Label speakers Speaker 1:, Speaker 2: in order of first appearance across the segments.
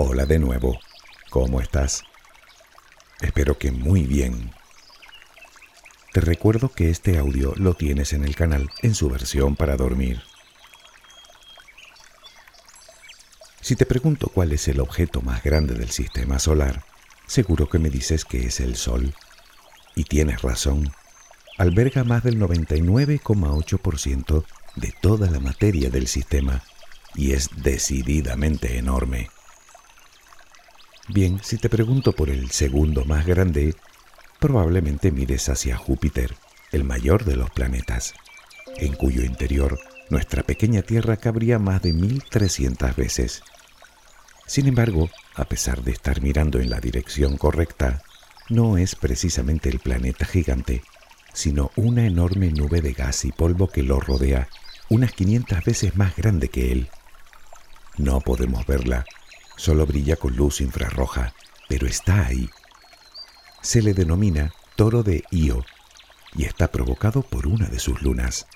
Speaker 1: Hola de nuevo. ¿Cómo estás? Espero que muy bien. Te recuerdo que este audio lo tienes en el canal en su versión para dormir. Si te pregunto cuál es el objeto más grande del sistema solar, seguro que me dices que es el Sol. Y tienes razón. Alberga más del 99,8% de toda la materia del sistema y es decididamente enorme. Bien, si te pregunto por el segundo más grande, probablemente mires hacia Júpiter, el mayor de los planetas, en cuyo interior nuestra pequeña Tierra cabría más de 1300 veces. Sin embargo, a pesar de estar mirando en la dirección correcta, no es precisamente el planeta gigante, sino una enorme nube de gas y polvo que lo rodea, unas 500 veces más grande que él. No podemos verla, Solo brilla con luz infrarroja, pero está ahí. Se le denomina toro de Io y está provocado por una de sus lunas.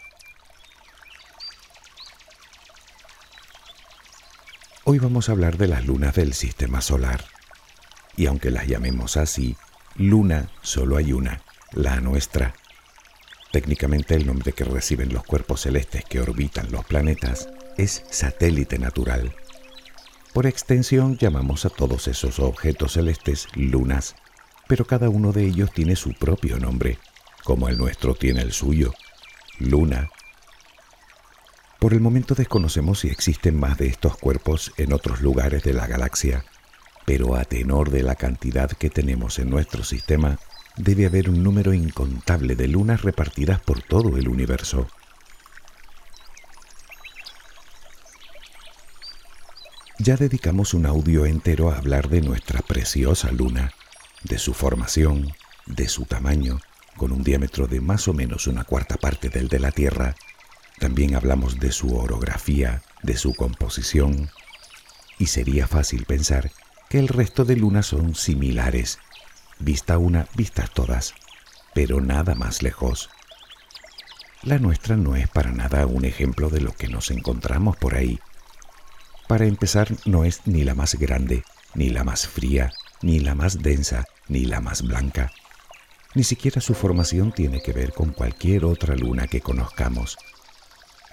Speaker 1: Hoy vamos a hablar de las lunas del sistema solar. Y aunque las llamemos así, luna solo hay una, la nuestra. Técnicamente el nombre que reciben los cuerpos celestes que orbitan los planetas es satélite natural. Por extensión llamamos a todos esos objetos celestes lunas, pero cada uno de ellos tiene su propio nombre, como el nuestro tiene el suyo, luna. Por el momento desconocemos si existen más de estos cuerpos en otros lugares de la galaxia, pero a tenor de la cantidad que tenemos en nuestro sistema, debe haber un número incontable de lunas repartidas por todo el universo. Ya dedicamos un audio entero a hablar de nuestra preciosa luna, de su formación, de su tamaño, con un diámetro de más o menos una cuarta parte del de la Tierra. También hablamos de su orografía, de su composición. Y sería fácil pensar que el resto de lunas son similares, vista una, vistas todas, pero nada más lejos. La nuestra no es para nada un ejemplo de lo que nos encontramos por ahí para empezar, no es ni la más grande, ni la más fría, ni la más densa, ni la más blanca. Ni siquiera su formación tiene que ver con cualquier otra luna que conozcamos.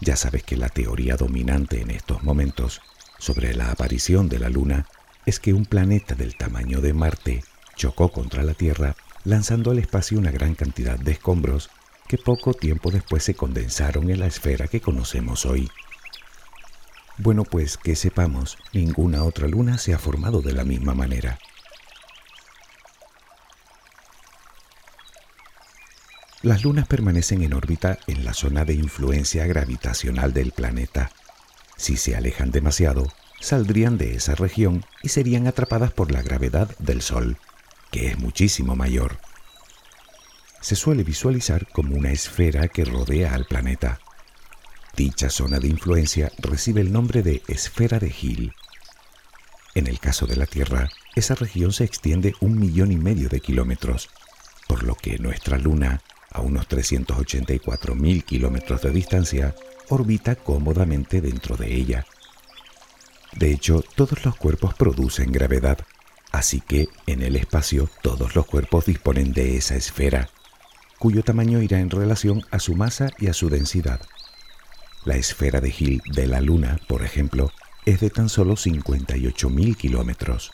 Speaker 1: Ya sabes que la teoría dominante en estos momentos sobre la aparición de la luna es que un planeta del tamaño de Marte chocó contra la Tierra lanzando al espacio una gran cantidad de escombros que poco tiempo después se condensaron en la esfera que conocemos hoy. Bueno, pues que sepamos, ninguna otra luna se ha formado de la misma manera. Las lunas permanecen en órbita en la zona de influencia gravitacional del planeta. Si se alejan demasiado, saldrían de esa región y serían atrapadas por la gravedad del Sol, que es muchísimo mayor. Se suele visualizar como una esfera que rodea al planeta. Dicha zona de influencia recibe el nombre de esfera de Hill. En el caso de la Tierra, esa región se extiende un millón y medio de kilómetros, por lo que nuestra Luna, a unos 384 mil kilómetros de distancia, orbita cómodamente dentro de ella. De hecho, todos los cuerpos producen gravedad, así que en el espacio todos los cuerpos disponen de esa esfera, cuyo tamaño irá en relación a su masa y a su densidad. La esfera de Hill de la Luna, por ejemplo, es de tan solo 58.000 kilómetros.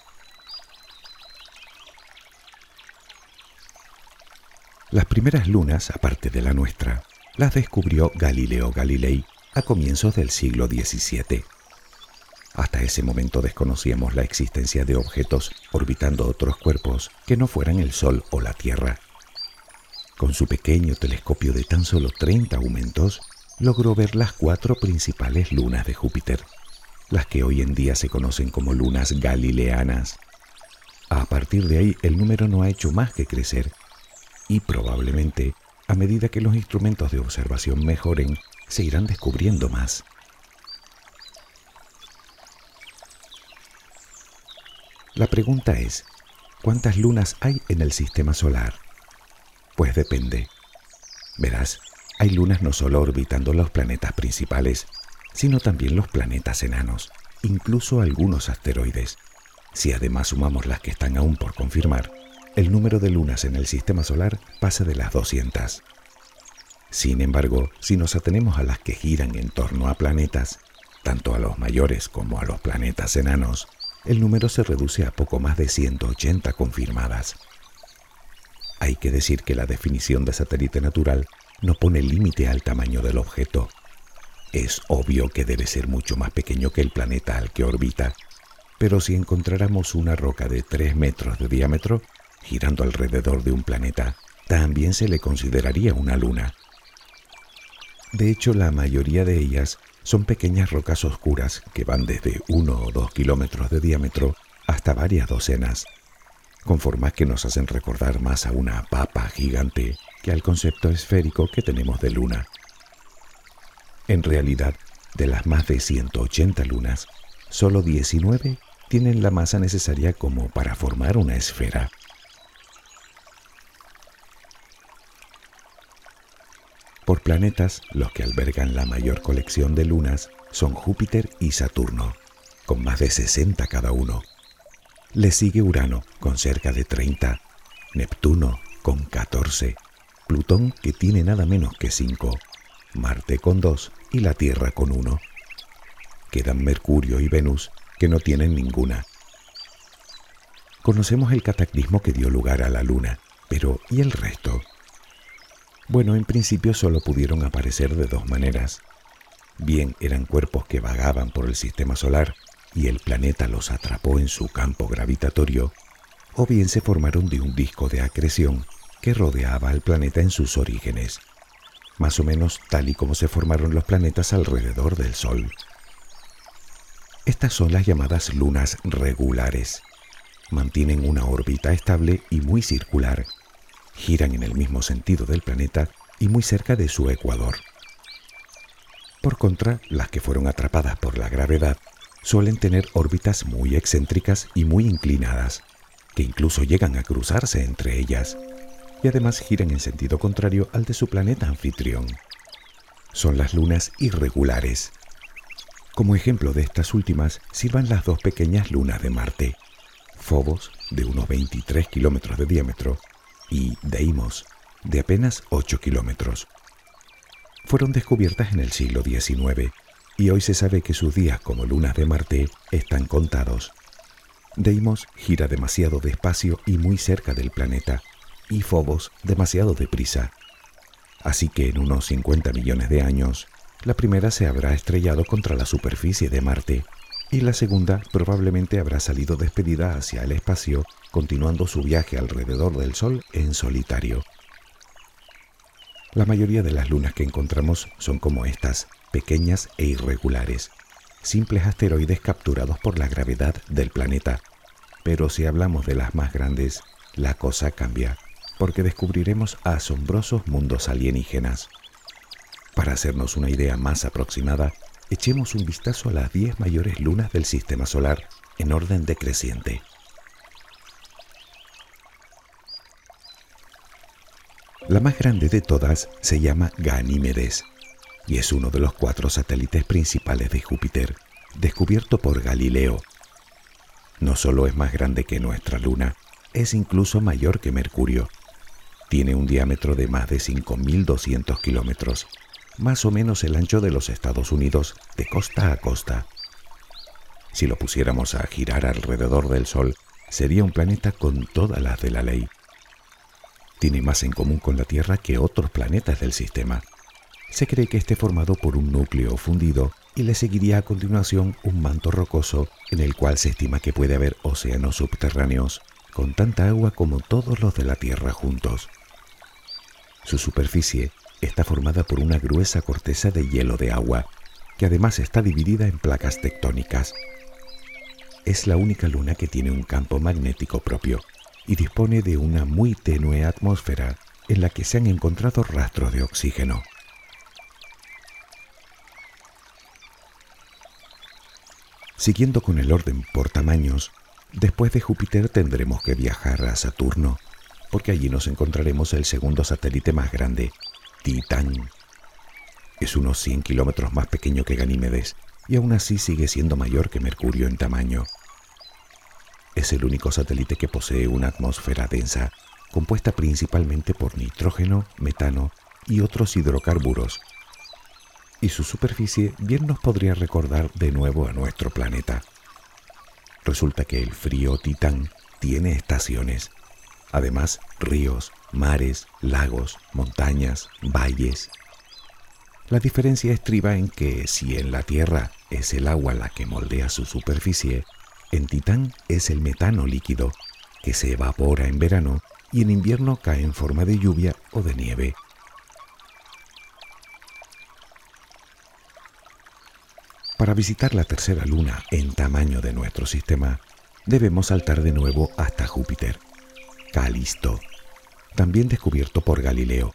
Speaker 1: Las primeras lunas, aparte de la nuestra, las descubrió Galileo Galilei a comienzos del siglo XVII. Hasta ese momento desconocíamos la existencia de objetos orbitando otros cuerpos que no fueran el Sol o la Tierra. Con su pequeño telescopio de tan solo 30 aumentos, logró ver las cuatro principales lunas de Júpiter, las que hoy en día se conocen como lunas galileanas. A partir de ahí el número no ha hecho más que crecer y probablemente a medida que los instrumentos de observación mejoren, se irán descubriendo más. La pregunta es, ¿cuántas lunas hay en el sistema solar? Pues depende. Verás, hay lunas no solo orbitando los planetas principales, sino también los planetas enanos, incluso algunos asteroides. Si además sumamos las que están aún por confirmar, el número de lunas en el sistema solar pasa de las 200. Sin embargo, si nos atenemos a las que giran en torno a planetas, tanto a los mayores como a los planetas enanos, el número se reduce a poco más de 180 confirmadas. Hay que decir que la definición de satélite natural no pone límite al tamaño del objeto. Es obvio que debe ser mucho más pequeño que el planeta al que orbita, pero si encontráramos una roca de 3 metros de diámetro girando alrededor de un planeta, también se le consideraría una luna. De hecho, la mayoría de ellas son pequeñas rocas oscuras que van desde 1 o 2 kilómetros de diámetro hasta varias docenas, con formas que nos hacen recordar más a una papa gigante que al concepto esférico que tenemos de luna. En realidad, de las más de 180 lunas, solo 19 tienen la masa necesaria como para formar una esfera. Por planetas, los que albergan la mayor colección de lunas son Júpiter y Saturno, con más de 60 cada uno. Le sigue Urano, con cerca de 30, Neptuno, con 14, Plutón, que tiene nada menos que 5, Marte con 2 y la Tierra con 1. Quedan Mercurio y Venus, que no tienen ninguna. Conocemos el cataclismo que dio lugar a la Luna, pero ¿y el resto? Bueno, en principio solo pudieron aparecer de dos maneras. Bien eran cuerpos que vagaban por el sistema solar y el planeta los atrapó en su campo gravitatorio, o bien se formaron de un disco de acreción que rodeaba al planeta en sus orígenes, más o menos tal y como se formaron los planetas alrededor del Sol. Estas son las llamadas lunas regulares. Mantienen una órbita estable y muy circular giran en el mismo sentido del planeta y muy cerca de su ecuador. Por contra, las que fueron atrapadas por la gravedad suelen tener órbitas muy excéntricas y muy inclinadas, que incluso llegan a cruzarse entre ellas, y además giran en sentido contrario al de su planeta anfitrión. Son las lunas irregulares. Como ejemplo de estas últimas sirvan las dos pequeñas lunas de Marte, Phobos, de unos 23 kilómetros de diámetro, y Deimos, de apenas 8 kilómetros. Fueron descubiertas en el siglo XIX y hoy se sabe que sus días como lunas de Marte están contados. Deimos gira demasiado despacio y muy cerca del planeta, y Phobos demasiado deprisa. Así que en unos 50 millones de años, la primera se habrá estrellado contra la superficie de Marte y la segunda probablemente habrá salido despedida hacia el espacio, continuando su viaje alrededor del Sol en solitario. La mayoría de las lunas que encontramos son como estas, pequeñas e irregulares, simples asteroides capturados por la gravedad del planeta. Pero si hablamos de las más grandes, la cosa cambia, porque descubriremos asombrosos mundos alienígenas. Para hacernos una idea más aproximada, echemos un vistazo a las 10 mayores lunas del Sistema Solar en orden decreciente. La más grande de todas se llama Ganímedes y es uno de los cuatro satélites principales de Júpiter, descubierto por Galileo. No solo es más grande que nuestra luna, es incluso mayor que Mercurio. Tiene un diámetro de más de 5.200 kilómetros más o menos el ancho de los Estados Unidos de costa a costa. Si lo pusiéramos a girar alrededor del Sol, sería un planeta con todas las de la ley. Tiene más en común con la Tierra que otros planetas del sistema. Se cree que esté formado por un núcleo fundido y le seguiría a continuación un manto rocoso en el cual se estima que puede haber océanos subterráneos con tanta agua como todos los de la Tierra juntos. Su superficie está formada por una gruesa corteza de hielo de agua, que además está dividida en placas tectónicas. Es la única luna que tiene un campo magnético propio y dispone de una muy tenue atmósfera en la que se han encontrado rastros de oxígeno. Siguiendo con el orden por tamaños, después de Júpiter tendremos que viajar a Saturno, porque allí nos encontraremos el segundo satélite más grande, Titán. Es unos 100 kilómetros más pequeño que Ganímedes y aún así sigue siendo mayor que Mercurio en tamaño. es el único satélite que posee una atmósfera densa, compuesta principalmente por nitrógeno, metano y otros hidrocarburos. Y su superficie bien nos podría recordar de nuevo a nuestro planeta. Resulta que el frío Titán tiene estaciones, además ríos, mares, lagos, montañas, valles. La diferencia estriba en que si en la Tierra es el agua la que moldea su superficie, en Titán es el metano líquido, que se evapora en verano y en invierno cae en forma de lluvia o de nieve. Para visitar la tercera luna en tamaño de nuestro sistema, debemos saltar de nuevo hasta Júpiter, Calisto, también descubierto por Galileo,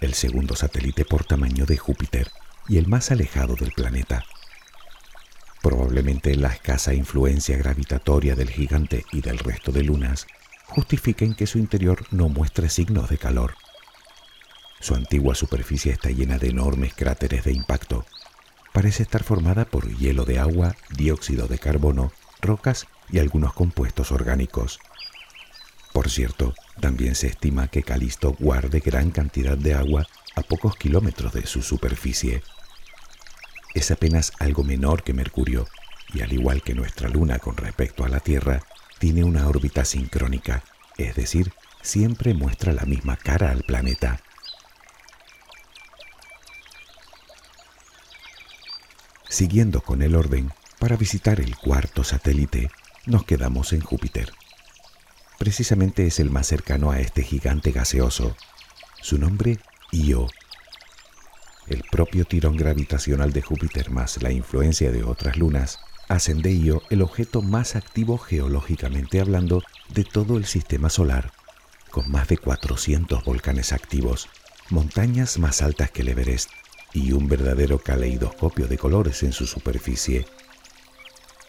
Speaker 1: el segundo satélite por tamaño de Júpiter y el más alejado del planeta. Probablemente la escasa influencia gravitatoria del gigante y del resto de lunas justifiquen que su interior no muestre signos de calor. Su antigua superficie está llena de enormes cráteres de impacto. Parece estar formada por hielo de agua, dióxido de carbono, rocas y algunos compuestos orgánicos. Por cierto, también se estima que Calisto guarde gran cantidad de agua a pocos kilómetros de su superficie es apenas algo menor que Mercurio y al igual que nuestra Luna con respecto a la Tierra, tiene una órbita sincrónica, es decir, siempre muestra la misma cara al planeta. Siguiendo con el orden, para visitar el cuarto satélite, nos quedamos en Júpiter. Precisamente es el más cercano a este gigante gaseoso. Su nombre, Io, el propio tirón gravitacional de Júpiter más la influencia de otras lunas hacen de Io el objeto más activo geológicamente hablando de todo el sistema solar, con más de 400 volcanes activos, montañas más altas que Everest y un verdadero caleidoscopio de colores en su superficie.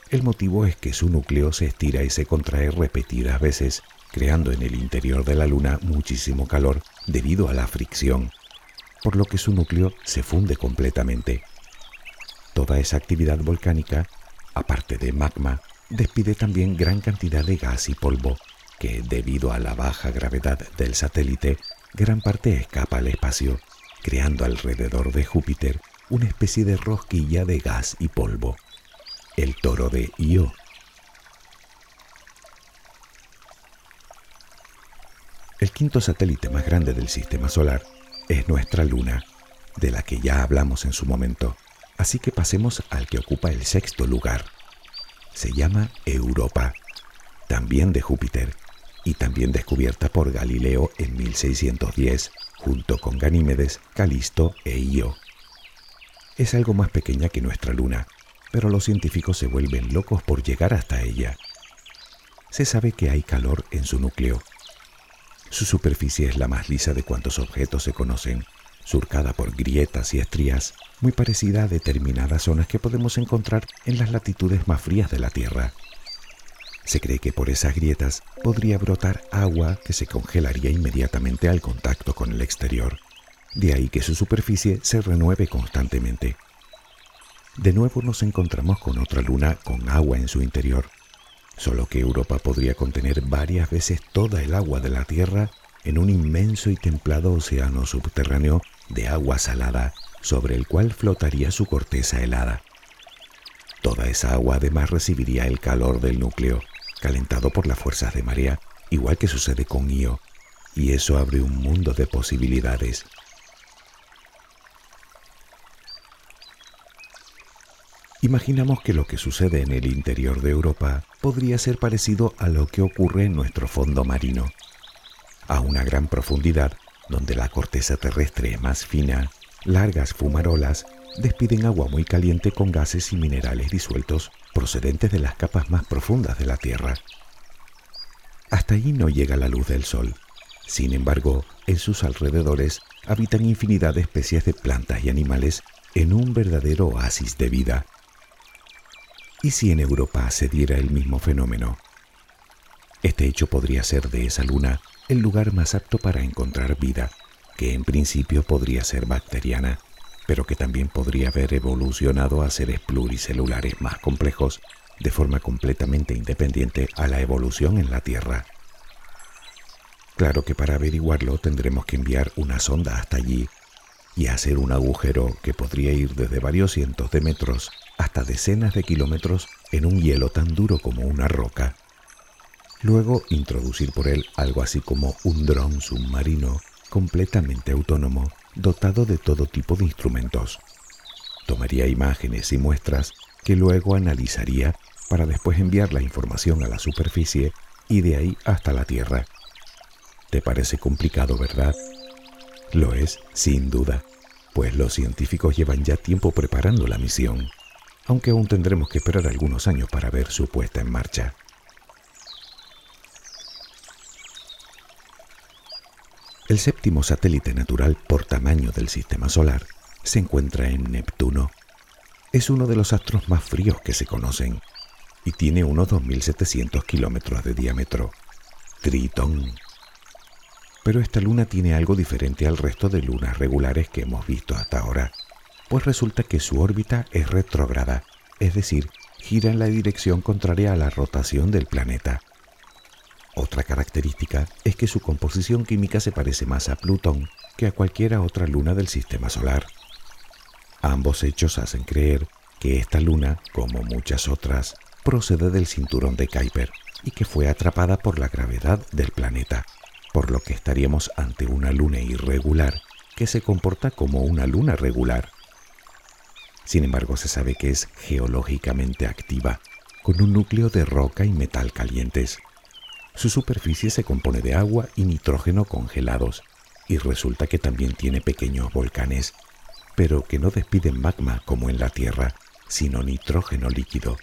Speaker 1: El motivo es que su núcleo se estira y se contrae repetidas veces, creando en el interior de la Luna muchísimo calor debido a la fricción por lo que su núcleo se funde completamente. Toda esa actividad volcánica, aparte de magma, despide también gran cantidad de gas y polvo, que debido a la baja gravedad del satélite, gran parte escapa al espacio, creando alrededor de Júpiter una especie de rosquilla de gas y polvo, el toro de Io. El quinto satélite más grande del sistema solar es nuestra luna, de la que ya hablamos en su momento. Así que pasemos al que ocupa el sexto lugar. Se llama Europa, también de Júpiter, y también descubierta por Galileo en 1610, junto con Ganímedes, Calisto e Io. Es algo más pequeña que nuestra luna, pero los científicos se vuelven locos por llegar hasta ella. Se sabe que hay calor en su núcleo, su superficie es la más lisa de cuantos objetos se conocen, surcada por grietas y estrías, muy parecida a determinadas zonas que podemos encontrar en las latitudes más frías de la Tierra. Se cree que por esas grietas podría brotar agua que se congelaría inmediatamente al contacto con el exterior. De ahí que su superficie se renueve constantemente. De nuevo nos encontramos con otra luna con agua en su interior, solo que Europa podría contener varias veces toda el agua de la Tierra en un inmenso y templado océano subterráneo de agua salada sobre el cual flotaría su corteza helada. Toda esa agua además recibiría el calor del núcleo, calentado por las fuerzas de marea, igual que sucede con Io, y eso abre un mundo de posibilidades Imaginamos que lo que sucede en el interior de Europa podría ser parecido a lo que ocurre en nuestro fondo marino. A una gran profundidad, donde la corteza terrestre es más fina, largas fumarolas despiden agua muy caliente con gases y minerales disueltos procedentes de las capas más profundas de la Tierra. Hasta ahí no llega la luz del sol. Sin embargo, en sus alrededores habitan infinidad de especies de plantas y animales en un verdadero oasis de vida ¿Y si en Europa se diera el mismo fenómeno? Este hecho podría ser de esa luna el lugar más apto para encontrar vida, que en principio podría ser bacteriana, pero que también podría haber evolucionado a seres pluricelulares más complejos de forma completamente independiente a la evolución en la Tierra. Claro que para averiguarlo tendremos que enviar una sonda hasta allí y hacer un agujero que podría ir desde varios cientos de metros hasta decenas de kilómetros en un hielo tan duro como una roca. Luego introducir por él algo así como un dron submarino completamente autónomo, dotado de todo tipo de instrumentos. Tomaría imágenes y muestras que luego analizaría para después enviar la información a la superficie y de ahí hasta la Tierra. ¿Te parece complicado, verdad? Lo es, sin duda, pues los científicos llevan ya tiempo preparando la misión, aunque aún tendremos que esperar algunos años para ver su puesta en marcha. El séptimo satélite natural por tamaño del Sistema Solar se encuentra en Neptuno. Es uno de los astros más fríos que se conocen y tiene unos 2.700 kilómetros de diámetro. Tritón pero esta luna tiene algo diferente al resto de lunas regulares que hemos visto hasta ahora, pues resulta que su órbita es retrógrada, es decir, gira en la dirección contraria a la rotación del planeta. Otra característica es que su composición química se parece más a Plutón que a cualquiera otra luna del sistema solar. Ambos hechos hacen creer que esta luna, como muchas otras, procede del cinturón de Kuiper y que fue atrapada por la gravedad del planeta por lo que estaríamos ante una luna irregular que se comporta como una luna regular. Sin embargo, se sabe que es geológicamente activa, con un núcleo de roca y metal calientes. Su superficie se compone de agua y nitrógeno congelados, y resulta que también tiene pequeños volcanes, pero que no despiden magma como en la Tierra, sino nitrógeno líquido,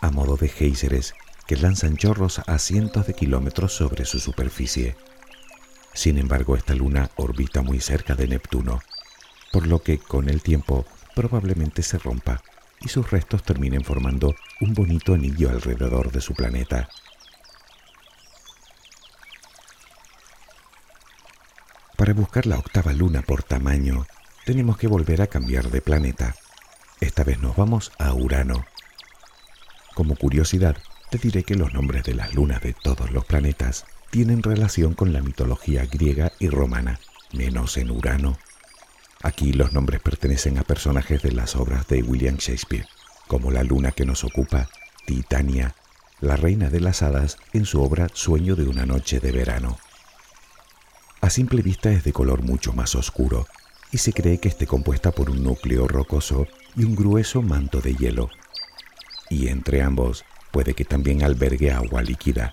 Speaker 1: a modo de géiseres que lanzan chorros a cientos de kilómetros sobre su superficie. Sin embargo, esta luna orbita muy cerca de Neptuno, por lo que con el tiempo probablemente se rompa y sus restos terminen formando un bonito anillo alrededor de su planeta. Para buscar la octava luna por tamaño, tenemos que volver a cambiar de planeta. Esta vez nos vamos a Urano. Como curiosidad, te diré que los nombres de las lunas de todos los planetas tienen relación con la mitología griega y romana, menos en Urano. Aquí los nombres pertenecen a personajes de las obras de William Shakespeare, como la luna que nos ocupa, Titania, la reina de las hadas en su obra Sueño de una noche de verano. A simple vista es de color mucho más oscuro y se cree que esté compuesta por un núcleo rocoso y un grueso manto de hielo. Y entre ambos puede que también albergue agua líquida,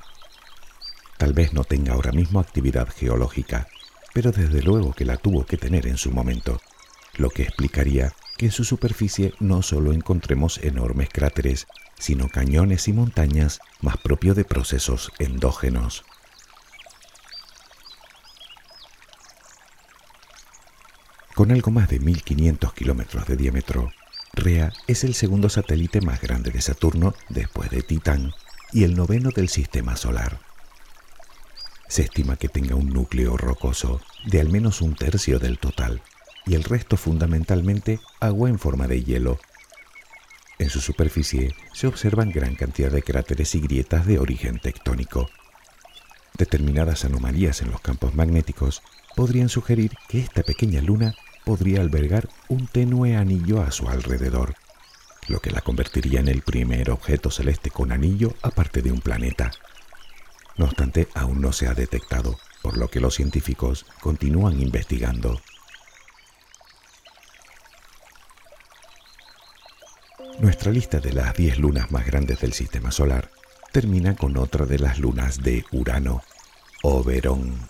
Speaker 1: Tal vez no tenga ahora mismo actividad geológica, pero desde luego que la tuvo que tener en su momento, lo que explicaría que en su superficie no solo encontremos enormes cráteres, sino cañones y montañas más propio de procesos endógenos. Con algo más de 1500 kilómetros de diámetro, Rea es el segundo satélite más grande de Saturno después de Titán y el noveno del sistema solar. Se estima que tenga un núcleo rocoso de al menos un tercio del total y el resto fundamentalmente agua en forma de hielo. En su superficie se observan gran cantidad de cráteres y grietas de origen tectónico. Determinadas anomalías en los campos magnéticos podrían sugerir que esta pequeña luna podría albergar un tenue anillo a su alrededor, lo que la convertiría en el primer objeto celeste con anillo aparte de un planeta. No obstante, aún no se ha detectado, por lo que los científicos continúan investigando. Nuestra lista de las 10 lunas más grandes del Sistema Solar termina con otra de las lunas de Urano, Oberón.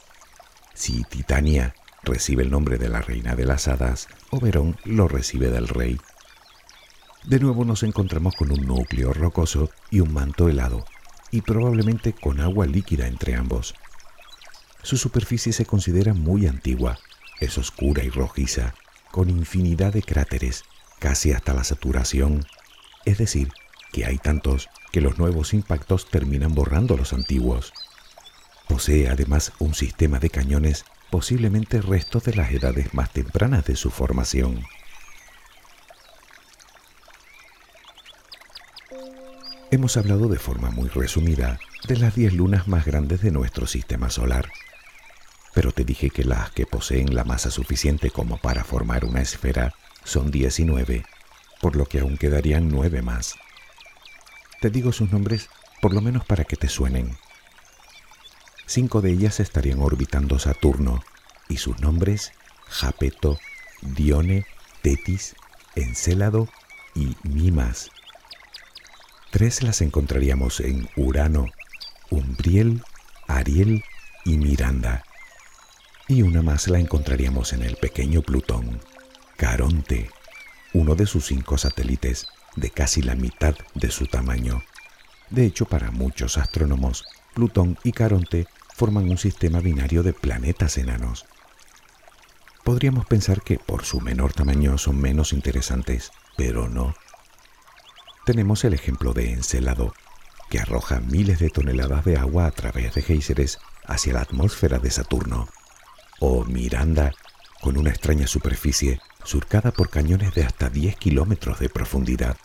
Speaker 1: Si Titania recibe el nombre de la reina de las hadas, Oberón lo recibe del rey. De nuevo nos encontramos con un núcleo rocoso y un manto helado, y probablemente con agua líquida entre ambos. Su superficie se considera muy antigua, es oscura y rojiza, con infinidad de cráteres, casi hasta la saturación, es decir, que hay tantos que los nuevos impactos terminan borrando los antiguos. Posee además un sistema de cañones, posiblemente restos de las edades más tempranas de su formación. Hemos hablado de forma muy resumida de las 10 lunas más grandes de nuestro sistema solar, pero te dije que las que poseen la masa suficiente como para formar una esfera son 19, por lo que aún quedarían 9 más. Te digo sus nombres por lo menos para que te suenen. Cinco de ellas estarían orbitando Saturno y sus nombres Japeto, Dione, Tetis, Encélado y Mimas. Tres las encontraríamos en Urano, Umbriel, Ariel y Miranda. Y una más la encontraríamos en el pequeño Plutón, Caronte, uno de sus cinco satélites de casi la mitad de su tamaño. De hecho, para muchos astrónomos, Plutón y Caronte forman un sistema binario de planetas enanos. Podríamos pensar que por su menor tamaño son menos interesantes, pero no. Tenemos el ejemplo de Encelado, que arroja miles de toneladas de agua a través de géiseres hacia la atmósfera de Saturno. O Miranda, con una extraña superficie surcada por cañones de hasta 10 kilómetros de profundidad.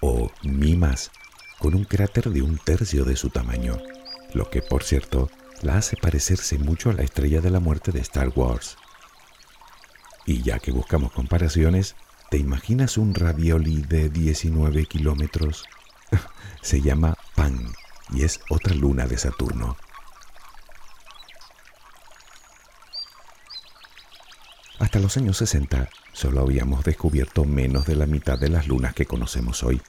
Speaker 1: O Mimas, con un cráter de un tercio de su tamaño, lo que por cierto la hace parecerse mucho a la estrella de la muerte de Star Wars. Y ya que buscamos comparaciones, ¿te imaginas un ravioli de 19 kilómetros? Se llama Pan y es otra luna de Saturno. Hasta los años 60 solo habíamos descubierto menos de la mitad de las lunas que conocemos hoy,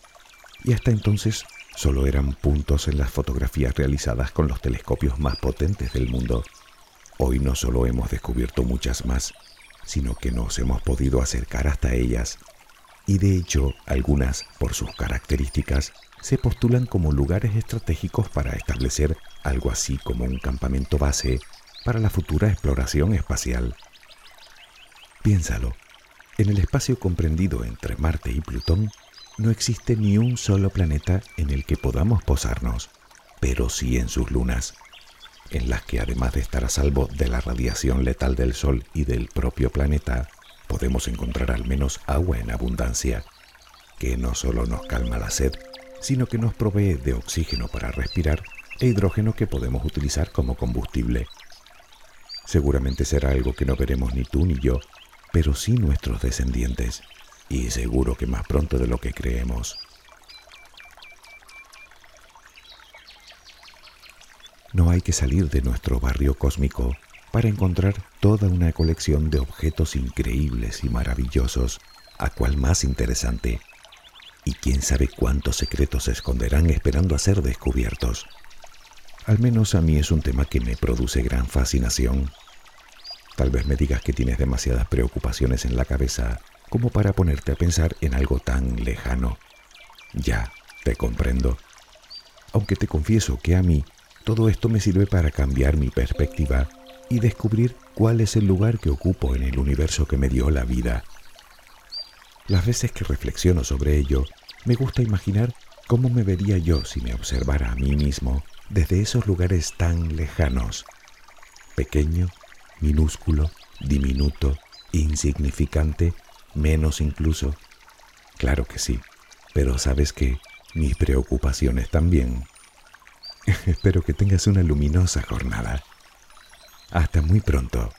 Speaker 1: y hasta entonces solo eran puntos en las fotografías realizadas con los telescopios más potentes del mundo. Hoy no solo hemos descubierto muchas más, sino que nos hemos podido acercar hasta ellas. Y de hecho, algunas, por sus características, se postulan como lugares estratégicos para establecer algo así como un campamento base para la futura exploración espacial. Piénsalo, en el espacio comprendido entre Marte y Plutón no existe ni un solo planeta en el que podamos posarnos, pero sí en sus lunas en las que además de estar a salvo de la radiación letal del Sol y del propio planeta, podemos encontrar al menos agua en abundancia, que no solo nos calma la sed, sino que nos provee de oxígeno para respirar e hidrógeno que podemos utilizar como combustible. Seguramente será algo que no veremos ni tú ni yo, pero sí nuestros descendientes, y seguro que más pronto de lo que creemos. No hay que salir de nuestro barrio cósmico para encontrar toda una colección de objetos increíbles y maravillosos, a cual más interesante. Y quién sabe cuántos secretos se esconderán esperando a ser descubiertos. Al menos a mí es un tema que me produce gran fascinación. Tal vez me digas que tienes demasiadas preocupaciones en la cabeza como para ponerte a pensar en algo tan lejano. Ya, te comprendo. Aunque te confieso que a mí todo esto me sirve para cambiar mi perspectiva y descubrir cuál es el lugar que ocupo en el universo que me dio la vida. Las veces que reflexiono sobre ello, me gusta imaginar cómo me vería yo si me observara a mí mismo desde esos lugares tan lejanos. Pequeño, minúsculo, diminuto, insignificante, menos incluso. Claro que sí, pero sabes que mis preocupaciones también. Espero que tengas una luminosa jornada. Hasta muy pronto.